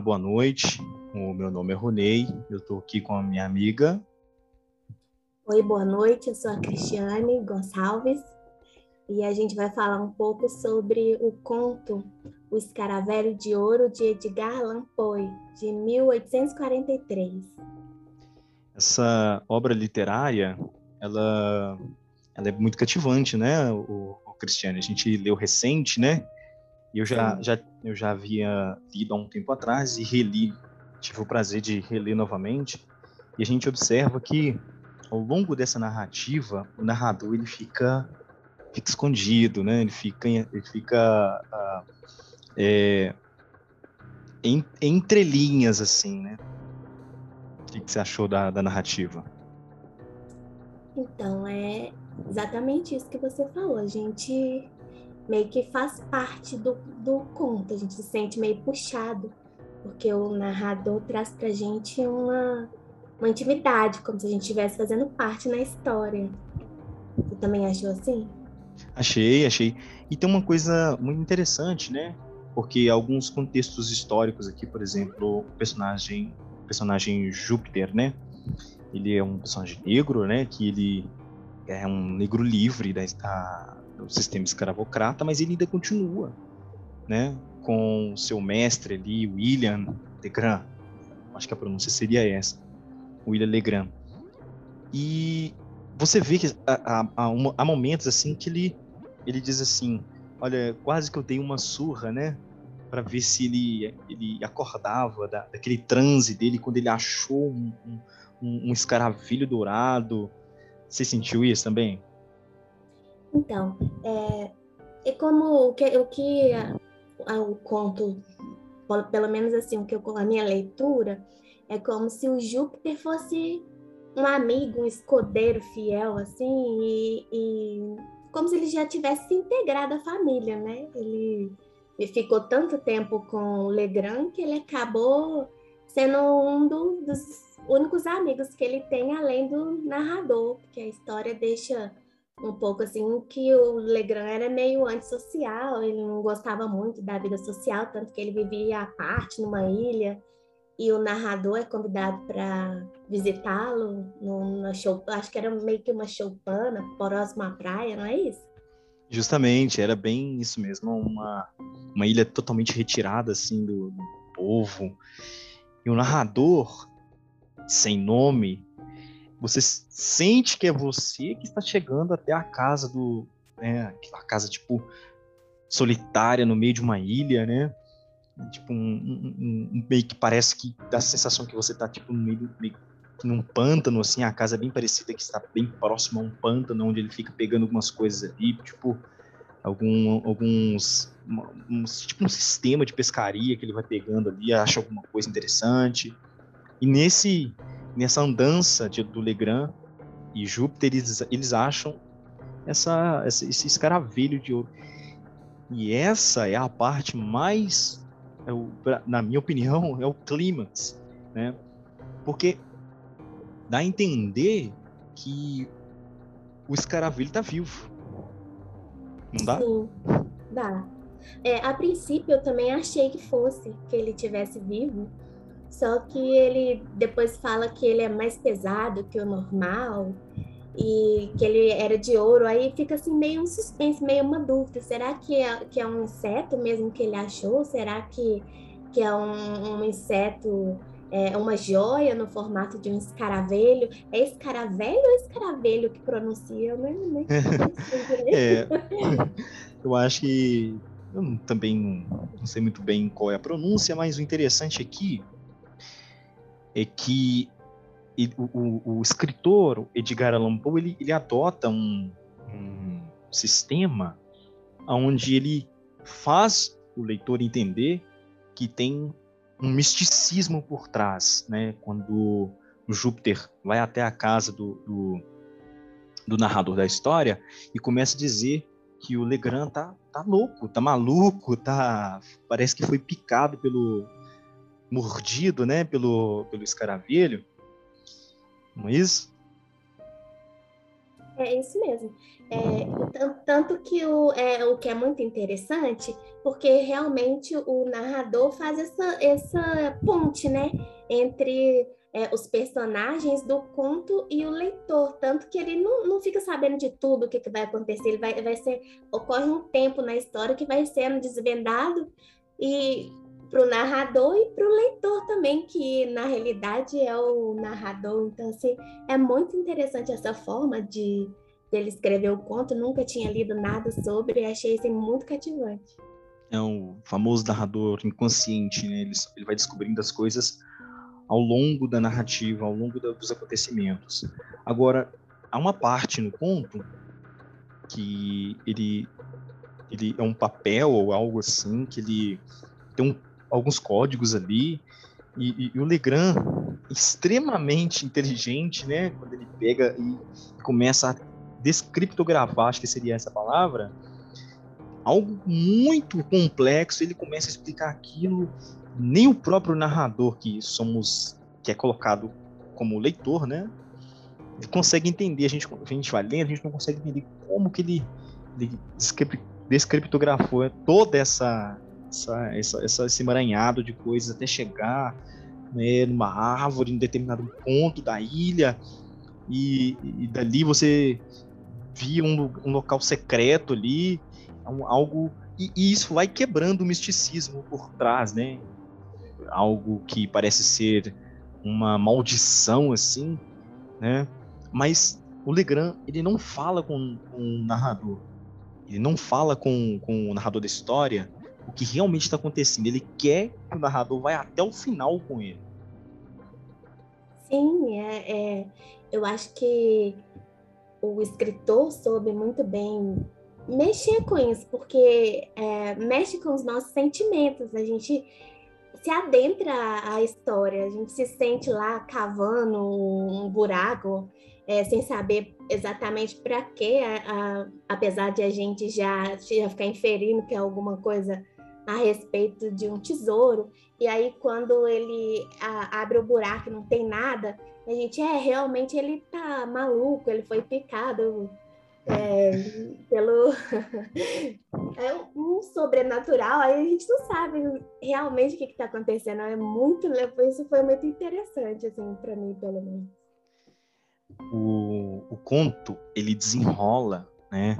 Boa noite. O meu nome é Ronei, eu estou aqui com a minha amiga. Oi, boa noite. Eu sou a Cristiane Gonçalves e a gente vai falar um pouco sobre o conto O Escaravelho de Ouro de Edgar Allan Poe, de 1843. Essa obra literária, ela, ela é muito cativante, né, o, o Cristiane? A gente leu recente, né? E eu já, já, eu já havia lido há um tempo atrás e reli, tive o prazer de reler novamente. E a gente observa que, ao longo dessa narrativa, o narrador ele fica, fica escondido, né? Ele fica, ele fica uh, é, em, entre linhas, assim, né? O que, que você achou da, da narrativa? Então, é exatamente isso que você falou. A gente meio que faz parte do, do conto, a gente se sente meio puxado, porque o narrador traz pra gente uma, uma intimidade, como se a gente estivesse fazendo parte na história. Você também achou assim? Achei, achei. E tem uma coisa muito interessante, né? Porque alguns contextos históricos aqui, por exemplo, o personagem, personagem Júpiter, né? Ele é um personagem negro, né? Que ele é um negro livre da, o sistema escravocrata, mas ele ainda continua, né, com seu mestre ali, William Legrand, acho que a pronúncia seria essa, William Legrand. E você vê que há, há, há momentos assim que ele, ele diz assim, olha, quase que eu dei uma surra, né, para ver se ele, ele acordava da, daquele transe dele quando ele achou um, um, um escaravelho dourado. Você sentiu isso também? Então, é, e como o que, o, que a, a, o conto, pelo menos assim, o que eu, a minha leitura, é como se o Júpiter fosse um amigo, um escudeiro fiel, assim, e, e como se ele já tivesse se integrado à família, né? Ele, ele ficou tanto tempo com o Legrand que ele acabou sendo um do, dos únicos amigos que ele tem além do narrador, porque a história deixa um pouco assim que o Legrand era meio antissocial, ele não gostava muito da vida social, tanto que ele vivia à parte numa ilha e o narrador é convidado para visitá-lo numa show, acho que era meio que uma choupana próxima à praia, não é isso? Justamente, era bem isso mesmo, uma, uma ilha totalmente retirada assim do, do povo. E o narrador, sem nome, você sente que é você que está chegando até a casa do. Né, a casa, tipo, solitária no meio de uma ilha, né? Tipo, um, um, um, meio que parece que dá a sensação que você está tipo, no meio, meio num pântano, assim, a casa é bem parecida, que está bem próximo a um pântano, onde ele fica pegando algumas coisas ali, tipo, algum, alguns, uns, tipo um sistema de pescaria que ele vai pegando ali, acha alguma coisa interessante. E nesse, nessa andança de, do Legrand e Júpiter, eles, eles acham essa, essa, esse escaravelho de ouro. E essa é a parte mais, é o, na minha opinião, é o clímax, né? Porque dá a entender que o escaravelho está vivo. Não dá? Sim, dá. É, a princípio eu também achei que fosse que ele tivesse vivo, só que ele depois fala que ele é mais pesado que o normal e que ele era de ouro. Aí fica assim meio um suspense, meio uma dúvida. Será que é, que é um inseto mesmo que ele achou? Será que, que é um, um inseto, é, uma joia no formato de um escaravelho? É escaravelho ou escaravelho que pronuncia? Eu nem, nem é, eu acho que eu também não sei muito bem qual é a pronúncia, mas o interessante aqui é que o, o, o escritor Edgar Allan Poe ele, ele adota um, um sistema onde ele faz o leitor entender que tem um misticismo por trás, né? Quando Júpiter vai até a casa do, do, do, narrador da história e começa a dizer que o Legrand tá, tá louco, tá maluco, tá parece que foi picado pelo mordido, né, pelo, pelo escaravelho. Não é isso? É isso mesmo. É, tanto que o, é, o que é muito interessante, porque realmente o narrador faz essa, essa ponte, né? Entre é, os personagens do conto e o leitor, tanto que ele não, não fica sabendo de tudo o que, que vai acontecer, ele vai, vai ser, ocorre um tempo na história que vai sendo desvendado e para o narrador e para o leitor também, que na realidade é o narrador. Então, assim, é muito interessante essa forma de dele escrever o conto. Nunca tinha lido nada sobre, achei isso muito cativante. É o famoso narrador inconsciente, né? Ele, ele vai descobrindo as coisas ao longo da narrativa, ao longo da, dos acontecimentos. Agora, há uma parte no conto que ele, ele é um papel ou algo assim, que ele tem um, alguns códigos ali, e, e, e, o Legrand, extremamente inteligente, né, quando ele pega e começa a descriptografar, acho que seria essa palavra, algo muito complexo, ele começa a explicar aquilo nem o próprio narrador que somos que é colocado como leitor, né? Ele consegue entender, a gente, a gente vai lendo, a gente não consegue entender como que ele, ele descriptografou toda essa, essa, essa, essa, esse emaranhado de coisas até chegar né, numa árvore, em determinado ponto da ilha, e, e dali você via um, um local secreto ali, algo e, e, isso vai quebrando o misticismo por trás, né? algo que parece ser uma maldição assim, né? Mas o Legrand ele não fala com, com o narrador, ele não fala com, com o narrador da história o que realmente está acontecendo. Ele quer que o narrador vá até o final com ele. Sim, é, é, eu acho que o escritor soube muito bem mexer com isso, porque é, mexe com os nossos sentimentos. A gente se adentra a história, a gente se sente lá cavando um buraco, é, sem saber exatamente para quê, apesar de a gente já, já ficar inferindo que é alguma coisa a respeito de um tesouro. E aí, quando ele a, abre o buraco e não tem nada, a gente, é, realmente ele tá maluco, ele foi picado é, pelo é um sobrenatural, aí a gente não sabe realmente o que está acontecendo. É muito, isso foi muito interessante assim para mim, pelo menos. O, o conto ele desenrola, né?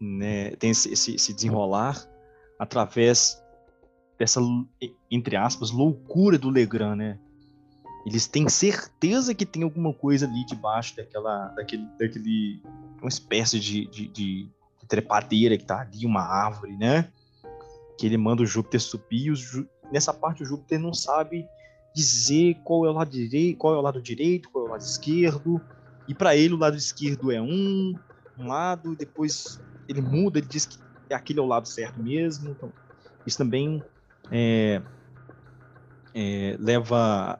né tem esse, esse desenrolar através dessa entre aspas loucura do Legrand, né? Eles têm certeza que tem alguma coisa ali debaixo daquela, daquele, daquele uma espécie de, de, de trepadeira que tá ali, uma árvore, né? Que ele manda o Júpiter subir. Ju... Nessa parte o Júpiter não sabe dizer qual é o lado direito, qual é o lado direito, qual é o lado esquerdo. E para ele o lado esquerdo é um, um lado, e depois ele muda, ele diz que aquele é o lado certo mesmo. Então, isso também é, é, leva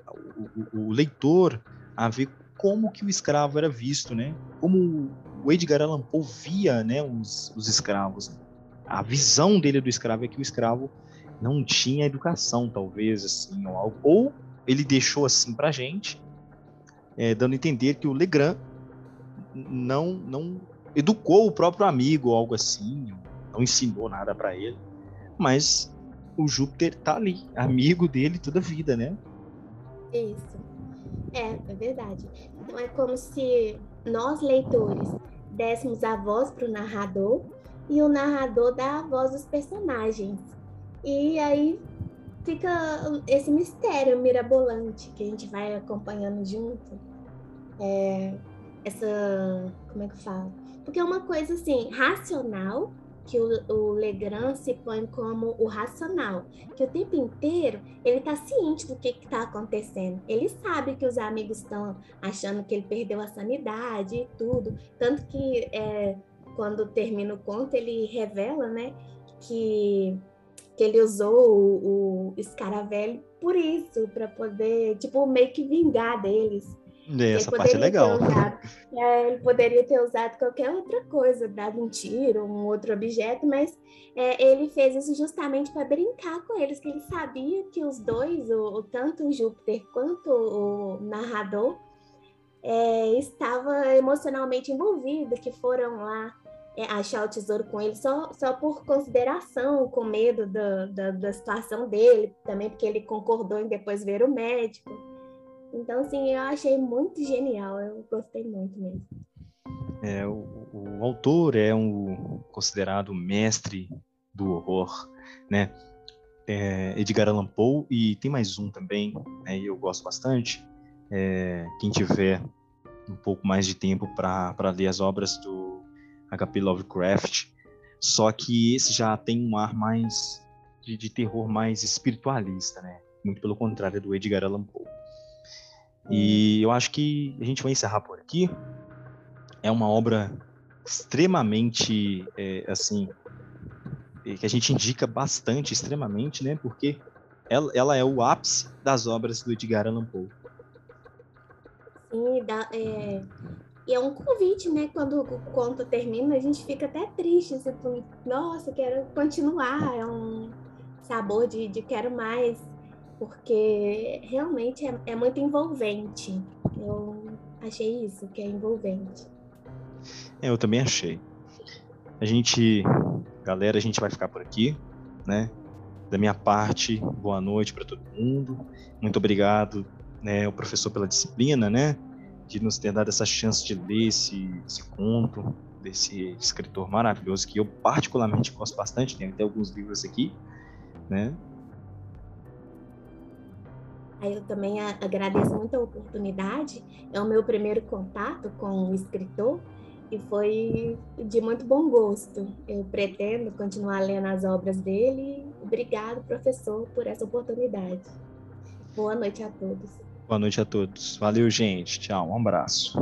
o, o, o leitor a ver como que o escravo era visto, né? Como o Edgar Allan Poe via, né, os, os escravos. A visão dele do escravo é que o escravo não tinha educação, talvez, assim, ou. Ou ele deixou assim pra gente, é, dando a entender que o Legrand não, não educou o próprio amigo, algo assim, não ensinou nada para ele. Mas o Júpiter tá ali, amigo dele toda a vida, né? Isso. É, é verdade. Então é como se nós, leitores, dessemos a voz para o narrador e o narrador dá a voz dos personagens. E aí fica esse mistério mirabolante que a gente vai acompanhando junto. É, essa. Como é que fala? Porque é uma coisa assim, racional, que o, o Legrand se põe como o racional, que o tempo inteiro ele está ciente do que está acontecendo. Ele sabe que os amigos estão achando que ele perdeu a sanidade e tudo. Tanto que é, quando termina o conto, ele revela né, que, que ele usou o, o escaravelho por isso, para poder, tipo, meio que vingar deles. Essa parte é legal. Usado, é, ele poderia ter usado qualquer outra coisa, dado um tiro, um outro objeto, mas é, ele fez isso justamente para brincar com eles, que ele sabia que os dois, o, o tanto o Júpiter quanto o narrador, é, estava emocionalmente envolvido, que foram lá é, achar o tesouro com ele só, só por consideração, com medo da, da, da situação dele, também porque ele concordou em depois ver o médico. Então, assim, eu achei muito genial, eu gostei muito mesmo. É, o, o autor é um considerado mestre do horror, né? É, Edgar Allan Poe e tem mais um também, né? E eu gosto bastante. É, quem tiver um pouco mais de tempo para ler as obras do H.P. Lovecraft, só que esse já tem um ar mais de, de, terror mais espiritualista, né? Muito pelo contrário do Edgar Allan Poe. E eu acho que a gente vai encerrar por aqui. É uma obra extremamente, é, assim, que a gente indica bastante, extremamente, né? Porque ela, ela é o ápice das obras do Edgar Allan Poe. Sim, dá, é, e é um convite, né? Quando o conto termina, a gente fica até triste, assim, nossa, quero continuar, é um sabor de, de quero mais, porque realmente é, é muito envolvente. Eu achei isso, que é envolvente. É, eu também achei. A gente, galera, a gente vai ficar por aqui, né? Da minha parte, boa noite para todo mundo. Muito obrigado, né, o professor pela disciplina, né? De nos ter dado essa chance de ler esse, esse conto desse escritor maravilhoso que eu particularmente gosto bastante. Tem até alguns livros aqui, né? Eu também agradeço muito a oportunidade. É o meu primeiro contato com o escritor e foi de muito bom gosto. Eu pretendo continuar lendo as obras dele. Obrigado, professor, por essa oportunidade. Boa noite a todos. Boa noite a todos. Valeu, gente. Tchau. Um abraço.